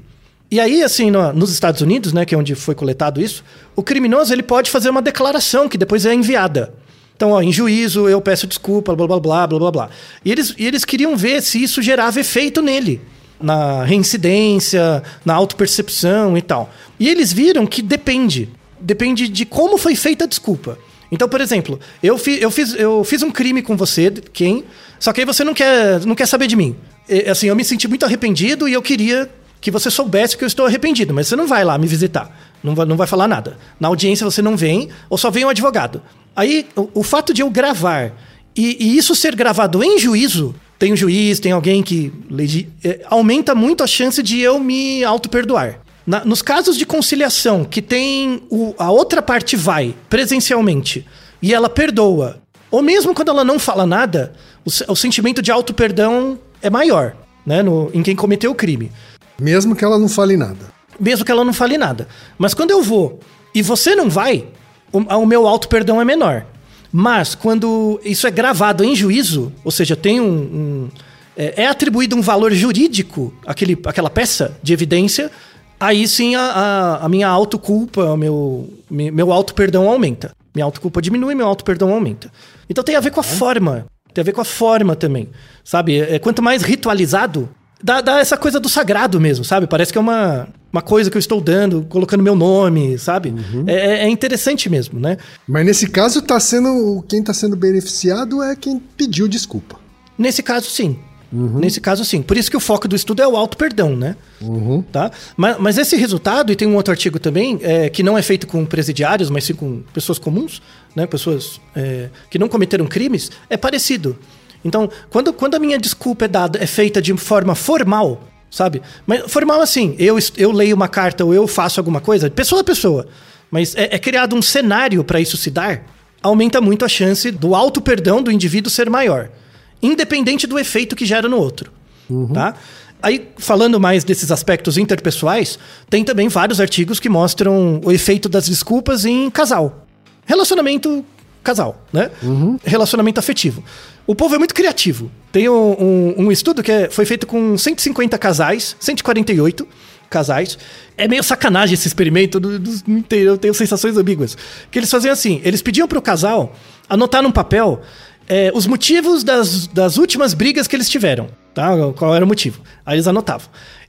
[SPEAKER 2] E aí, assim, no- nos Estados Unidos, né, que é onde foi coletado isso, o criminoso ele pode fazer uma declaração que depois é enviada. Então, ó, em juízo, eu peço desculpa, blá blá blá blá blá blá. E eles, e eles queriam ver se isso gerava efeito nele, na reincidência, na autopercepção e tal. E eles viram que depende. Depende de como foi feita a desculpa. Então, por exemplo, eu, fi, eu, fiz, eu fiz um crime com você, quem? Só que aí você não quer, não quer saber de mim. E, assim, eu me senti muito arrependido e eu queria que você soubesse que eu estou arrependido, mas você não vai lá me visitar. Não vai, não vai falar nada. Na audiência você não vem, ou só vem um advogado. Aí, o, o fato de eu gravar e, e isso ser gravado em juízo, tem um juiz, tem alguém que legi- é, aumenta muito a chance de eu me auto-perdoar. Na- nos casos de conciliação, que tem o- a outra parte vai presencialmente e ela perdoa, ou mesmo quando ela não fala nada, o, o sentimento de auto-perdão é maior, né, no- em quem cometeu o crime
[SPEAKER 1] Mesmo que ela não fale nada.
[SPEAKER 2] mesmo que ela não fale nada. Mas quando eu vou e você não vai, o, o meu auto-perdão é menor. Mas quando isso é gravado em juízo, ou seja, tem um. um- é, é atribuído um valor jurídico àquele, àquela peça de evidência, aí sim a, a, a minha autoculpa, meu, me- meu auto-perdão aumenta. Minha autoculpa diminui, meu auto-perdão aumenta. Então tem a ver com a forma. Tem a ver com a forma também. Sabe? É, quanto mais ritualizado, dá, dá essa coisa do sagrado mesmo, sabe? Parece que é uma, uma coisa que eu estou dando, colocando meu nome, sabe? É, é- é interessante mesmo, né?
[SPEAKER 1] Mas nesse caso, tá sendo. Quem tá sendo beneficiado é quem pediu desculpa.
[SPEAKER 2] Nesse caso, sim. Nesse caso, sim. Por isso que o foco do estudo é o auto-perdão, né? Tá? Mas, mas esse resultado, e tem um outro artigo também, é, que não é feito com presidiários, mas sim com pessoas comuns, né? Pessoas é, que não cometeram crimes, é parecido. Então, quando, quando a minha desculpa é dada, é feita de forma formal, sabe? Mas formal assim, eu, eu leio uma carta ou eu faço alguma coisa, pessoa a pessoa. Mas é, é criado um cenário para isso se dar, aumenta muito a chance do auto-perdão do indivíduo ser maior independente do efeito que gera no outro. Tá? Aí, falando mais desses aspectos interpessoais, tem também vários artigos que mostram o efeito das desculpas em casal. Relacionamento casal, né? Relacionamento afetivo. O povo é muito criativo. Tem um, um- um estudo que é- foi feito com 150 casais, 148 casais. É meio sacanagem esse experimento, do- tenho- eu tenho sensações ambíguas. Que eles faziam assim, eles pediam pro casal anotar num papel é, os motivos das, das últimas brigas que eles tiveram, tá? Qual era o motivo. Aí eles anotavam.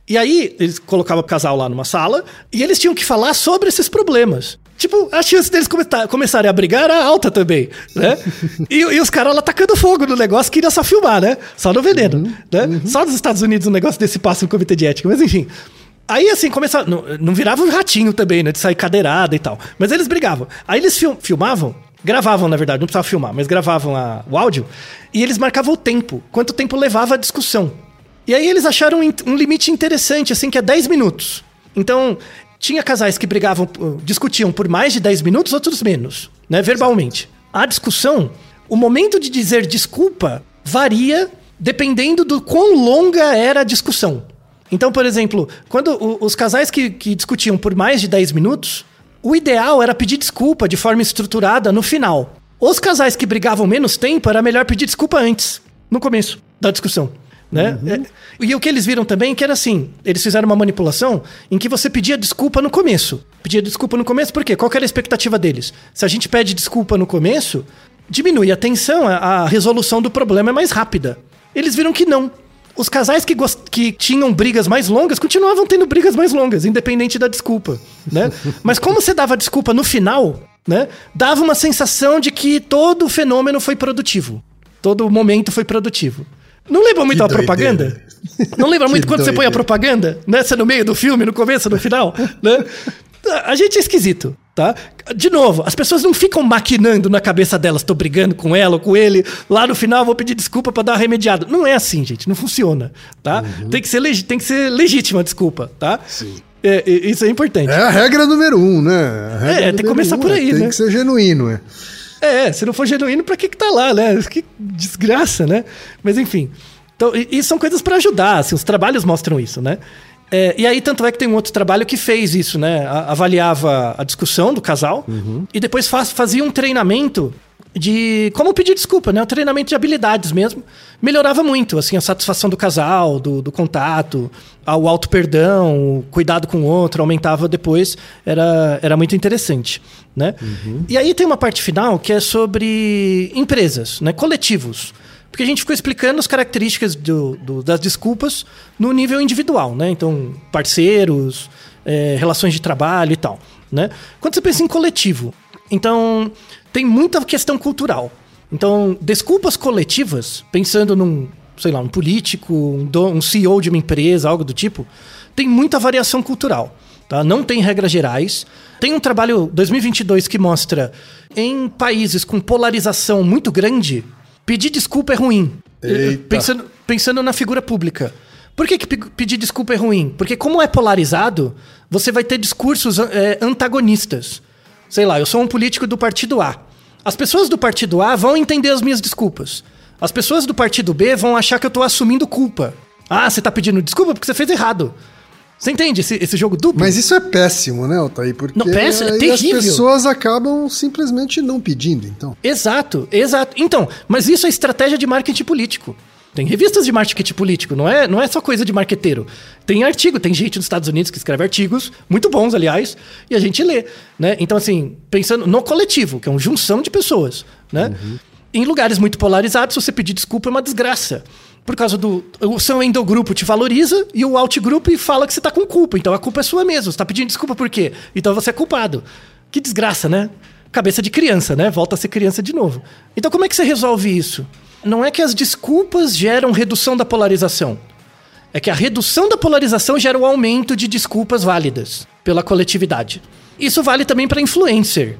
[SPEAKER 2] E aí, eles colocavam o casal lá numa sala e eles tinham que falar sobre esses problemas. Tipo, a chance deles começarem a brigar era alta também, né? e, e os caras lá tacando fogo no negócio, queriam só filmar, né? Só no veneno, né? Só nos Estados Unidos um negócio desse passa no comitê de ética, mas enfim. Aí, assim, começava. Não, não virava um ratinho também, né? De sair cadeirada e tal. Mas eles brigavam. Aí eles fil- filmavam, gravavam, na verdade, não precisava filmar, mas gravavam a- o áudio, e eles marcavam o tempo, quanto tempo levava a discussão. E aí eles acharam um, um limite interessante, assim, que é 10 minutos. Então, tinha casais que brigavam, uh, discutiam por mais de 10 minutos, outros menos, né? Verbalmente. A discussão, o momento de dizer desculpa varia dependendo do quão longa era a discussão. Então, por exemplo, quando os casais que, que discutiam por mais de 10 minutos, o ideal era pedir desculpa de forma estruturada no final. Os casais que brigavam menos tempo, era melhor pedir desculpa antes, no começo da discussão. Né? É, e o que eles viram também é que era assim: eles fizeram uma manipulação em que você pedia desculpa no começo. Pedia desculpa no começo, por quê? Qual era a expectativa deles? Se a gente pede desculpa no começo, diminui a tensão, a, a resolução do problema é mais rápida. Eles viram que não. Os casais que, que tinham brigas mais longas continuavam tendo brigas mais longas, independente da desculpa, né? Mas como você dava desculpa no final, né? Dava uma sensação de que todo o fenômeno foi produtivo. Todo momento foi produtivo. Não lembra muito
[SPEAKER 1] Que
[SPEAKER 2] a
[SPEAKER 1] doideira.
[SPEAKER 2] propaganda? Não lembra muito quando você põe a
[SPEAKER 1] doideira.
[SPEAKER 2] propaganda? Nessa no meio do filme, no começo, no final? né? A gente é esquisito, tá? De novo, as pessoas não ficam maquinando na cabeça delas, tô brigando com ela ou com ele, lá no final vou pedir desculpa pra dar uma remediada. Não é assim, gente, não funciona, tá? Tem, que ser tem que ser legítima a desculpa, tá?
[SPEAKER 1] Sim.
[SPEAKER 2] É, é, isso é importante.
[SPEAKER 1] É a regra número um, né?
[SPEAKER 2] É, tem que começar por
[SPEAKER 1] é,
[SPEAKER 2] aí,
[SPEAKER 1] Tem
[SPEAKER 2] né?
[SPEAKER 1] que ser genuíno, é.
[SPEAKER 2] É, se não for genuíno, pra que que tá lá, né? Que desgraça, né? Mas enfim. Então, e, e são coisas pra ajudar, assim, os trabalhos mostram isso, né? É, e aí, tanto é que tem um outro trabalho que fez isso, né? A- avaliava a discussão do casal e depois faz- fazia um treinamento de como pedir desculpa, né? Um treinamento de habilidades mesmo. Melhorava muito, assim, a satisfação do casal, do, do contato, o auto perdão, o cuidado com o outro, aumentava depois. Era, era muito interessante, né? E aí tem uma parte final que é sobre empresas, né? Coletivos. Porque a gente ficou explicando as características do- do- das desculpas no nível individual, né? Então, parceiros, é, relações de trabalho e tal, né? Quando você pensa em coletivo, então tem muita questão cultural. Então, desculpas coletivas, pensando num, sei lá, um político, um, um CEO de uma empresa, algo do tipo, tem muita variação cultural. Tá? Não tem regras gerais. Tem um trabalho 2022 que mostra em países com polarização muito grande, pedir desculpa é ruim.
[SPEAKER 1] Eita.
[SPEAKER 2] Pensando, pensando na figura pública. Por que, que pe- pedir desculpa é ruim? Porque como é polarizado, você vai ter discursos é, antagonistas. Sei lá, eu sou um político do partido A. As pessoas do partido A vão entender as minhas desculpas. As pessoas do partido B vão achar que eu tô assumindo culpa. Ah, você tá pedindo desculpa porque você fez errado. Você entende esse, esse jogo duplo?
[SPEAKER 1] Mas isso é péssimo, né, Altair? Porque
[SPEAKER 2] Não, péssimo, é
[SPEAKER 1] aí as
[SPEAKER 2] terrível.
[SPEAKER 1] pessoas acabam simplesmente não pedindo, então.
[SPEAKER 2] Exato, exato. Então, mas isso é estratégia de marketing político. Tem revistas de marketing político, não é, não é só coisa de marqueteiro. Tem artigo, tem gente nos Estados Unidos que escreve artigos, muito bons, aliás, e a gente lê, né? Então, assim, pensando no coletivo, que é uma junção de pessoas, né? Em lugares muito polarizados, você pedir desculpa é uma desgraça. Por causa do. O seu endogrupo te valoriza e o outgrupo fala que você tá com culpa. Então a culpa é sua mesmo. Você tá pedindo desculpa por quê? Então você é culpado. Que desgraça, né? Cabeça de criança, né? Volta a ser criança de novo. Então como é que você resolve isso? Não é que as desculpas geram redução da polarização. É que a redução da polarização gera o aumento de desculpas válidas pela coletividade. Isso vale também para influencer.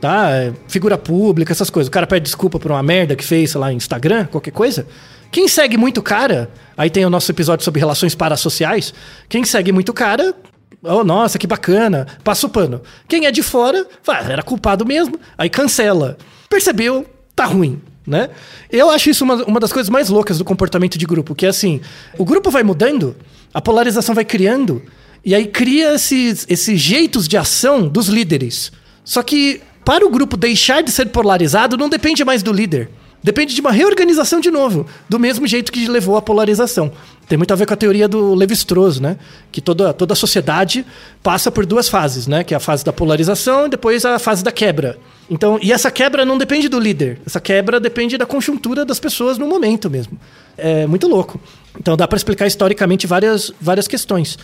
[SPEAKER 2] Tá? Figura pública, essas coisas. O cara pede desculpa por uma merda que fez, sei lá, Instagram, qualquer coisa. Quem segue muito cara, aí tem o nosso episódio sobre relações parasociais. Quem segue muito cara, oh, nossa, que bacana, passa o pano. Quem é de fora, "Ah, era culpado mesmo, aí cancela. Percebeu, tá ruim. Né? Eu acho isso uma, uma das coisas mais loucas do comportamento de grupo, que é assim, o grupo vai mudando, a polarização vai criando, e aí cria esses, esses jeitos de ação dos líderes. Só que para o grupo deixar de ser polarizado, não depende mais do líder. Depende de uma reorganização de novo, do mesmo jeito que levou à polarização. Tem muito a ver com a teoria do Levi-Strauss, né? Que toda, toda a sociedade passa por duas fases, né? Que é a fase da polarização e depois a fase da quebra. Então, e essa quebra não depende do líder. Essa quebra depende da conjuntura das pessoas no momento mesmo. É muito louco. Então dá para explicar historicamente várias, várias questões.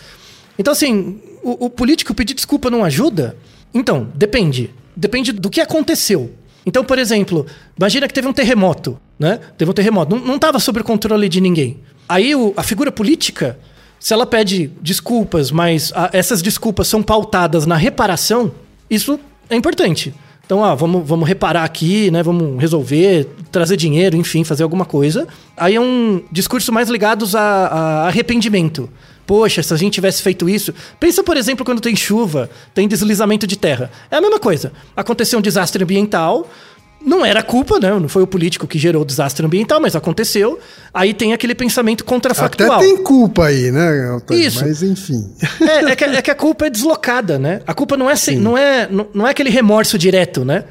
[SPEAKER 2] Então, assim, o, o político pedir desculpa não ajuda? Então, depende. Depende do que aconteceu. Então, por exemplo, imagina que teve um terremoto, né? Teve um terremoto. Não estava sob controle de ninguém. Aí o- a figura política, se ela pede desculpas, mas a- essas desculpas são pautadas na reparação, isso é importante. Então, ah, vamos, vamos reparar aqui, né? Vamos resolver, trazer dinheiro, enfim, fazer alguma coisa. Aí é um discurso mais ligado a, a arrependimento. Poxa, se a gente tivesse feito isso. Pensa, por exemplo, quando tem chuva, tem deslizamento de terra. É a mesma coisa. Aconteceu um desastre ambiental. Não era culpa, né? Não foi o político que gerou o desastre ambiental, mas aconteceu. Aí tem aquele pensamento contrafactual.
[SPEAKER 1] Até tem culpa aí, né, Altair?
[SPEAKER 2] Isso.
[SPEAKER 1] Mas enfim.
[SPEAKER 2] É, é que, é que a culpa é deslocada, né? A culpa não é, sem- não é, não, não é aquele remorso direto, né?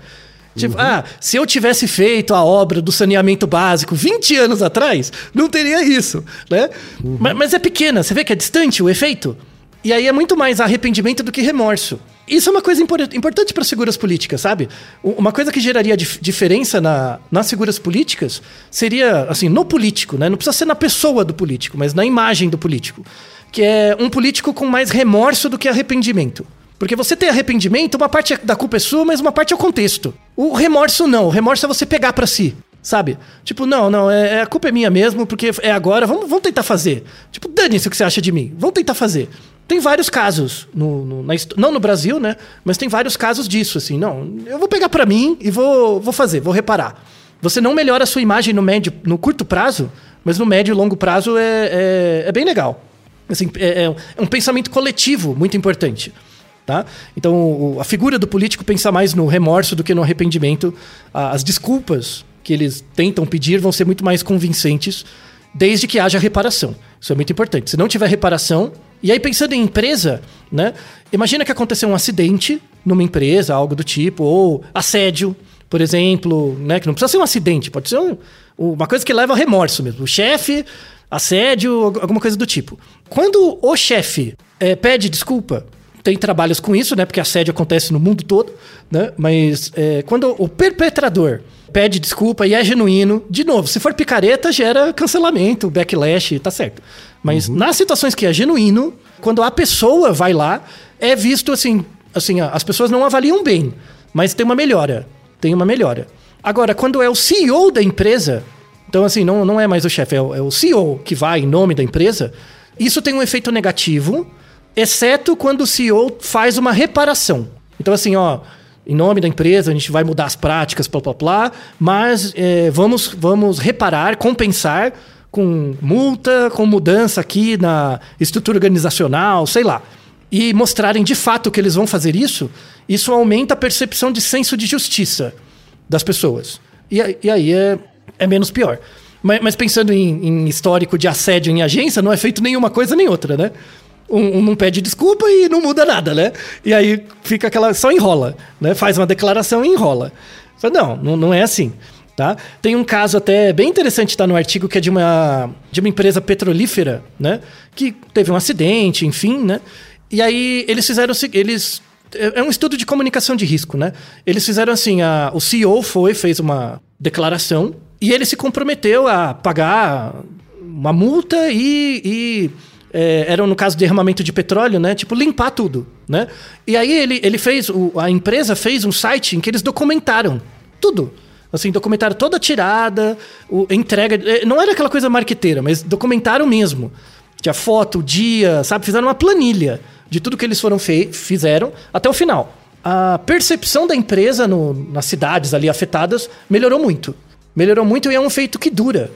[SPEAKER 2] Tipo, ah, se eu tivesse feito a obra do saneamento básico 20 anos atrás, não teria isso, né? Ma- Mas, é pequena, você vê que é distante o efeito? E aí é muito mais arrependimento do que remorso. Isso é uma coisa impor- importante para as figuras políticas, sabe? Uma coisa que geraria dif- diferença na- nas figuras políticas seria, assim, no político, né? Não precisa ser na pessoa do político, mas na imagem do político. Que é um político com mais remorso do que arrependimento. Porque você tem arrependimento, uma parte da culpa é sua, mas uma parte é o contexto. O remorso não, o remorso é você pegar para si. Sabe? Tipo, não, não, é, é, a culpa é minha mesmo, porque é agora, vamos, vamos tentar fazer. Tipo, dane-se o que você acha de mim, vamos tentar fazer. Tem vários casos, no, no na, não no Brasil, né? Mas tem vários casos disso, assim, não, eu vou pegar para mim e vou, vou fazer, vou reparar. Você não melhora a sua imagem no médio, no curto prazo, mas no médio e longo prazo é, é, é bem legal. Assim, é, é, um pensamento coletivo muito importante. Tá? Então, o, a figura do político pensa mais no remorso do que no arrependimento. As desculpas que eles tentam pedir vão ser muito mais convincentes, desde que haja reparação. Isso é muito importante. Se não tiver reparação. E aí, pensando em empresa, né? Imagina que aconteceu um acidente numa empresa, algo do tipo, ou assédio, por exemplo, né? Que não precisa ser um acidente, pode ser um, uma coisa que leva a remorso mesmo. O chefe, assédio, alguma coisa do tipo. Quando o chefe é, pede desculpa, tem trabalhos com isso, né? Porque assédio acontece no mundo todo, né? Mas é, quando o perpetrador pede desculpa e é genuíno, de novo, se for picareta, gera cancelamento, backlash, tá certo. Mas uhum. nas situações que é genuíno, quando a pessoa vai lá, é visto assim, assim, as pessoas não avaliam bem, mas tem uma melhora. Tem uma melhora. Agora, quando é o CEO da empresa, então assim, não, não é mais o chefe, é, é o CEO que vai em nome da empresa, isso tem um efeito negativo, exceto quando o CEO faz uma reparação. Então, assim, ó, em nome da empresa, a gente vai mudar as práticas, blá blá blá, mas é, vamos, vamos reparar, compensar com multa, com mudança aqui na estrutura organizacional, sei lá. E mostrarem de fato que eles vão fazer isso, isso aumenta a percepção de senso de justiça das pessoas. E, e aí é, é menos pior. Mas, mas pensando em, em, histórico de assédio em agência, não é feito nenhuma coisa nem outra, né? Um, um, não pede desculpa e não muda nada, né? E aí fica aquela. só enrola, né? Faz uma declaração e enrola. Não, não, não é assim. Tá? Tem um caso até bem interessante tá no artigo que é de uma, de uma empresa petrolífera, né? Que teve um acidente, enfim, né? E aí eles fizeram eles é, é um estudo de comunicação de risco, né? Eles fizeram assim, a, o CEO foi fez uma declaração e ele se comprometeu a pagar uma multa e, e é, era no caso de derramamento de petróleo, né? Tipo, limpar tudo, né? E aí ele, ele fez, o, a empresa fez um site em que eles documentaram tudo. Assim, documentaram toda a tirada, o, entrega. É, não era aquela coisa marqueteira, mas documentaram mesmo. Tinha foto, dia, sabe? Fizeram uma planilha de tudo que eles foram fizeram até o final. A percepção da empresa no, nas cidades ali afetadas melhorou muito. Melhorou muito e é um feito que dura.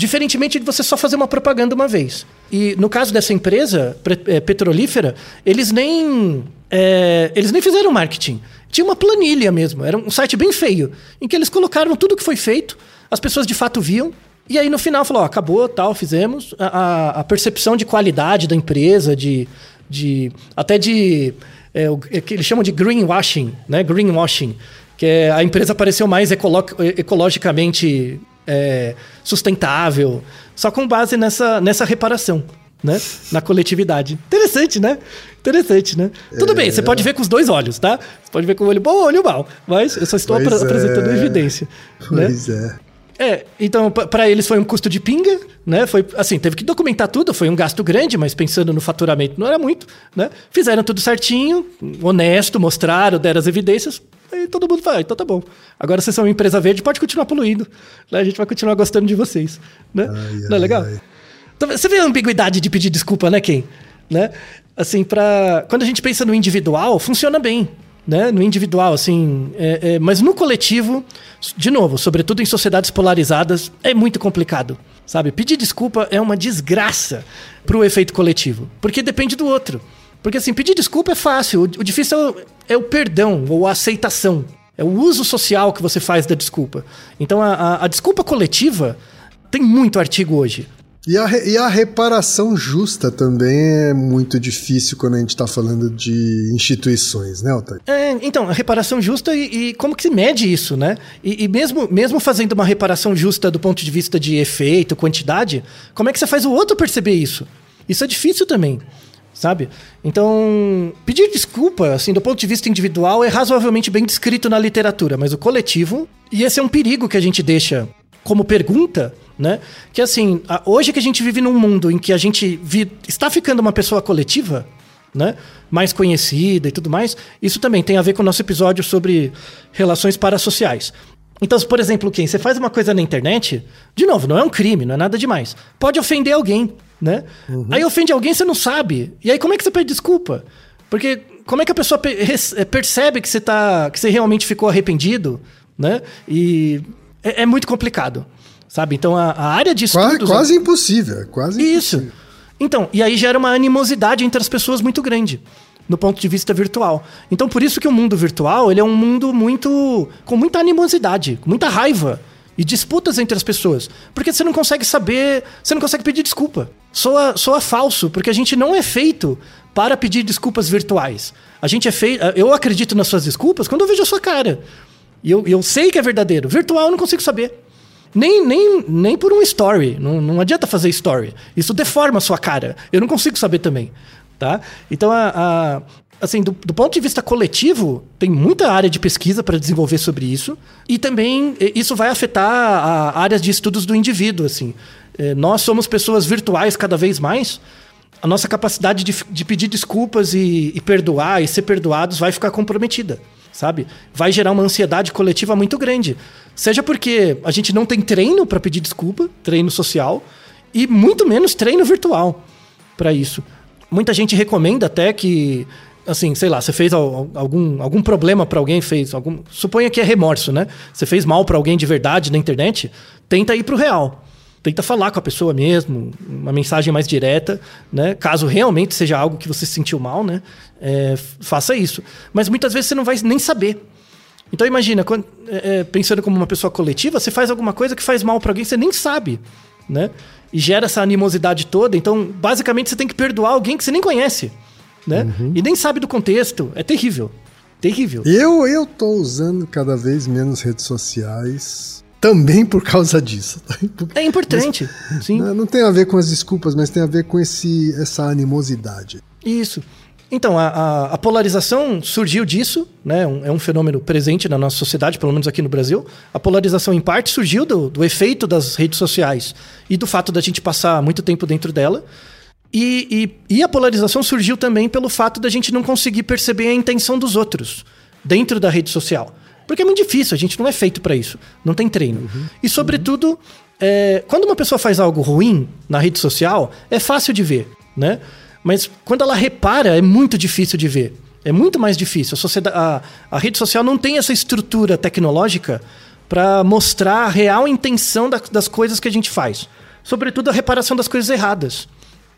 [SPEAKER 2] Diferentemente de você só fazer uma propaganda uma vez. E no caso dessa empresa é, petrolífera, eles nem. É, eles nem fizeram marketing. Tinha uma planilha mesmo, era um site bem feio, em que eles colocaram tudo que foi feito, as pessoas de fato viam, e aí no final falou: ó, acabou, tal, fizemos. A, a, percepção de qualidade da empresa, de. de até de. É, o que eles chamam de greenwashing, né? Greenwashing. Que é, a empresa pareceu mais ecolo ecologicamente é, sustentável, só com base nessa, nessa reparação né? Na coletividade. Interessante, né? Interessante, né? É... Tudo bem, você pode ver com os dois olhos, tá? Você pode ver com o olho bom ou o olho mal. Mas eu só estou ap é... apresentando evidência.
[SPEAKER 1] Né? Pois né? é.
[SPEAKER 2] É, então para eles foi um custo de pinga, né? Foi assim, teve que documentar tudo, foi um gasto grande, mas pensando no faturamento não era muito, né? Fizeram tudo certinho, honesto, mostraram, deram as evidências, e todo mundo vai, então tá bom. Agora vocês são uma empresa verde, pode continuar poluindo, né? A gente vai continuar gostando de vocês, né? Ai, não é legal? Ai. Então, você vê a ambiguidade de pedir desculpa, né, Ken? Né? Assim, para quando a gente pensa no individual, funciona bem. Né? No individual, assim. É, é, mas no coletivo, de novo, sobretudo em sociedades polarizadas, é muito complicado. Sabe? Pedir desculpa é uma desgraça para o efeito coletivo. Porque depende do outro. Porque assim, pedir desculpa é fácil. O, difícil é o, é o, perdão ou a aceitação. É o uso social que você faz da desculpa. Então a, a, a desculpa coletiva tem muito artigo hoje.
[SPEAKER 1] E a, e a reparação justa também é muito difícil quando a gente está falando de instituições, né, Altair?
[SPEAKER 2] É, então, a reparação justa e, e, como que se mede isso, né? E, e, mesmo, mesmo fazendo uma reparação justa do ponto de vista de efeito, quantidade, como é que você faz o outro perceber isso? Isso é difícil também, sabe? Então, pedir desculpa, assim, do ponto de vista individual, é razoavelmente bem descrito na literatura, mas o coletivo, e esse é um perigo que a gente deixa como pergunta, né? Que assim, hoje que a gente vive num mundo em que a gente vi, está ficando uma pessoa coletiva, né? Mais conhecida e tudo mais. Isso também tem a ver com o nosso episódio sobre relações parasociais. Então, por exemplo, quem você faz uma coisa na internet, de novo, não é um crime, não é nada demais. Pode ofender alguém, né? Uhum. Aí ofende alguém, você não sabe. E aí como é que você pede desculpa? Porque como é que a pessoa eh, percebe que você tá, que você realmente ficou arrependido, né? E é, é muito complicado, sabe? Então a, a área de estudos
[SPEAKER 1] quase, quase impossível, quase
[SPEAKER 2] isso. Impossível. Então, e aí gera uma animosidade entre as pessoas muito grande no ponto de vista virtual. Então, por isso que o mundo virtual ele é um mundo muito com muita animosidade, com muita raiva e disputas entre as pessoas, porque você não consegue saber, você não consegue pedir desculpa. Soa, soa falso, porque a gente não é feito para pedir desculpas virtuais. A gente é feito, eu acredito nas suas desculpas quando eu vejo a sua cara. E eu, eu sei que é verdadeiro. Virtual eu não consigo saber. Nem, nem, nem por um story. Não, não adianta fazer story. Isso deforma a sua cara. Eu não consigo saber também. Tá? Então, a, a assim, do, do, ponto de vista coletivo, tem muita área de pesquisa para desenvolver sobre isso. E também isso vai afetar áreas de estudos do indivíduo. Assim. É, nós somos pessoas virtuais cada vez mais. A nossa capacidade de, de pedir desculpas e, e perdoar e ser perdoados vai ficar comprometida sabe? Vai gerar uma ansiedade coletiva muito grande. Seja porque a gente não tem treino para pedir desculpa, treino social, e muito menos treino virtual para isso. Muita gente recomenda até que assim, sei lá, você fez algum, algum problema para alguém, fez algum, suponha que é remorso, né? Você fez mal para alguém de verdade na internet, tenta ir pro real. Tenta falar com a pessoa mesmo, uma mensagem mais direta, né? Caso realmente seja algo que você sentiu mal, né? É, faça isso. Mas muitas vezes você não vai nem saber. Então imagina, quando, é, é pensando como uma pessoa coletiva, você faz alguma coisa que faz mal para alguém, você nem sabe, né? E gera essa animosidade toda. Então, basicamente, você tem que perdoar alguém que você nem conhece, né? Uhum. E nem sabe do contexto. É terrível. Terrível.
[SPEAKER 1] Eu, eu tô usando cada vez menos redes sociais também por causa disso.
[SPEAKER 2] É importante,
[SPEAKER 1] mas,
[SPEAKER 2] sim.
[SPEAKER 1] Não tem a ver com as desculpas, mas tem a ver com esse, essa animosidade.
[SPEAKER 2] Isso. Então, a, a, a polarização surgiu disso, né? Um, é um fenômeno presente na nossa sociedade, pelo menos aqui no Brasil. A polarização, em parte, surgiu do, do efeito das redes sociais e do fato da gente passar muito tempo dentro dela. E, e, e a polarização surgiu também pelo fato da gente não conseguir perceber a intenção dos outros dentro da rede social. Porque é muito difícil, a gente não é feito para isso. Não tem treino. Uhum. E, sobretudo, é, quando uma pessoa faz algo ruim na rede social, é fácil de ver, né? Mas quando ela repara, é muito difícil de ver. É muito mais difícil. A, a, a rede social não tem essa estrutura tecnológica para mostrar a real intenção da, das coisas que a gente faz. Sobretudo a reparação das coisas erradas.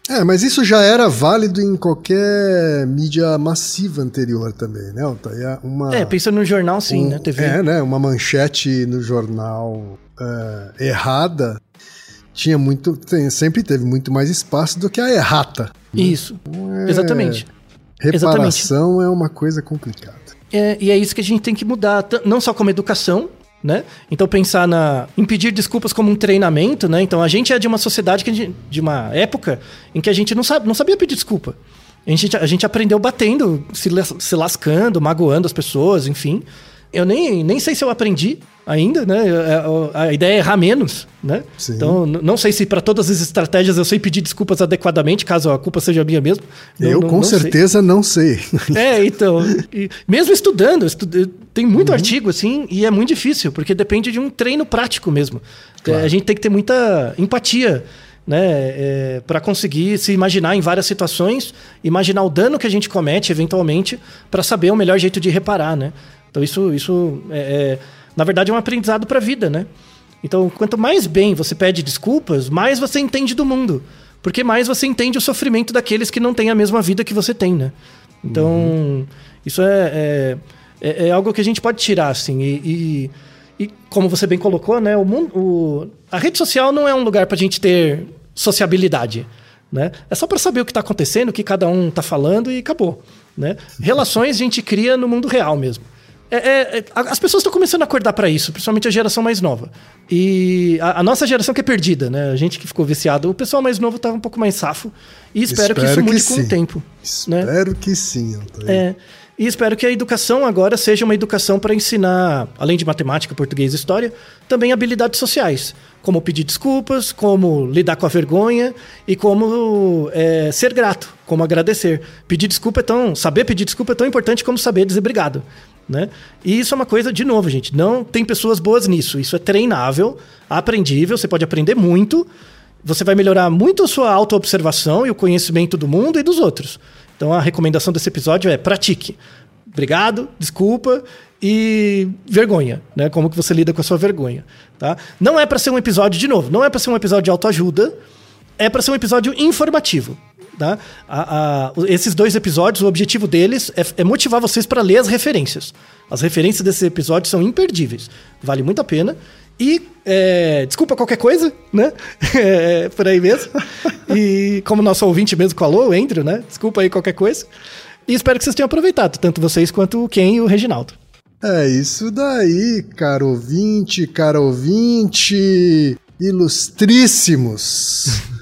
[SPEAKER 1] É, mas isso já era válido em qualquer mídia massiva anterior também, né,
[SPEAKER 2] É, uma, é pensando no jornal, sim,
[SPEAKER 1] um,
[SPEAKER 2] né?
[SPEAKER 1] TV. É, né? Uma manchete no jornal é, errada tinha muito. Tem, sempre teve muito mais espaço do que a errata.
[SPEAKER 2] Né? Isso. É, Exatamente.
[SPEAKER 1] Reparação
[SPEAKER 2] Exatamente.
[SPEAKER 1] é uma coisa complicada.
[SPEAKER 2] É, e é isso que a gente tem que mudar, não só como educação, né? Então pensar na impedir desculpas como um treinamento, né? Então a gente é de uma sociedade que gente, de uma época em que a gente não sabe, não sabia pedir desculpa. A gente, a gente aprendeu batendo, se, se lascando, magoando as pessoas, enfim. Eu nem, nem sei se eu aprendi ainda, né? A, a, ideia é errar menos, né? Sim. Então, não sei se para todas as estratégias eu sei pedir desculpas adequadamente, caso a culpa seja minha mesmo.
[SPEAKER 1] Não, eu,
[SPEAKER 2] não,
[SPEAKER 1] com
[SPEAKER 2] não
[SPEAKER 1] certeza,
[SPEAKER 2] sei.
[SPEAKER 1] não sei.
[SPEAKER 2] É, então. mesmo estudando, estudo, tem muito uhum. artigo, assim, e é muito difícil, porque depende de um treino prático mesmo. Claro. É, a gente tem que ter muita empatia né, é, para conseguir se imaginar em várias situações, imaginar o dano que a gente comete eventualmente, para saber o melhor jeito de reparar, né? Então isso, isso é, é na verdade, é um aprendizado para a vida, né? Então, quanto mais bem você pede desculpas, mais você entende do mundo. Porque mais você entende o sofrimento daqueles que não têm a mesma vida que você tem, né? Então, uhum. isso é, é, é, é, algo que a gente pode tirar, assim. E, e, e como você bem colocou, né? O mundo, o, a rede social não é um lugar para a gente ter sociabilidade, né? É só para saber o que está acontecendo, o que cada um está falando e acabou, né? Relações a gente cria no mundo real mesmo. É, é, é as pessoas estão começando a acordar para isso, principalmente a geração mais nova. E a, a, nossa geração que é perdida, né? A gente que ficou viciado. O pessoal mais novo tá um pouco mais safo. E espero, espero que isso mude com o tempo.
[SPEAKER 1] Espero né? que sim,
[SPEAKER 2] Antônio. É. E espero que a educação agora seja uma educação para ensinar, além de matemática, português e história, também habilidades sociais, como pedir desculpas, como lidar com a vergonha e como é, ser grato, como agradecer. Pedir desculpa é tão, saber pedir desculpa é tão importante como saber dizer obrigado. Né? E isso é uma coisa, de novo, gente, não tem pessoas boas nisso. Isso é treinável, aprendível, você pode aprender muito, você vai melhorar muito a sua autoobservação e o conhecimento do mundo e dos outros. Então a recomendação desse episódio é pratique. Obrigado, desculpa e vergonha, né? Como que você lida com a sua vergonha, tá? Não é para ser um episódio de novo, não é para ser um episódio de autoajuda, é para ser um episódio informativo. Tá? A, a, esses dois episódios, o objetivo deles é, é motivar vocês para ler as referências. As referências desses episódios são imperdíveis. Vale muito a pena. E é, desculpa qualquer coisa, né? É, por aí mesmo. E como nosso ouvinte mesmo falou, o Andrew, né? Desculpa aí qualquer coisa. E espero que vocês tenham aproveitado, tanto vocês quanto o Ken e o Reginaldo.
[SPEAKER 1] É isso daí, caro ouvinte, caro ouvinte, ilustríssimos.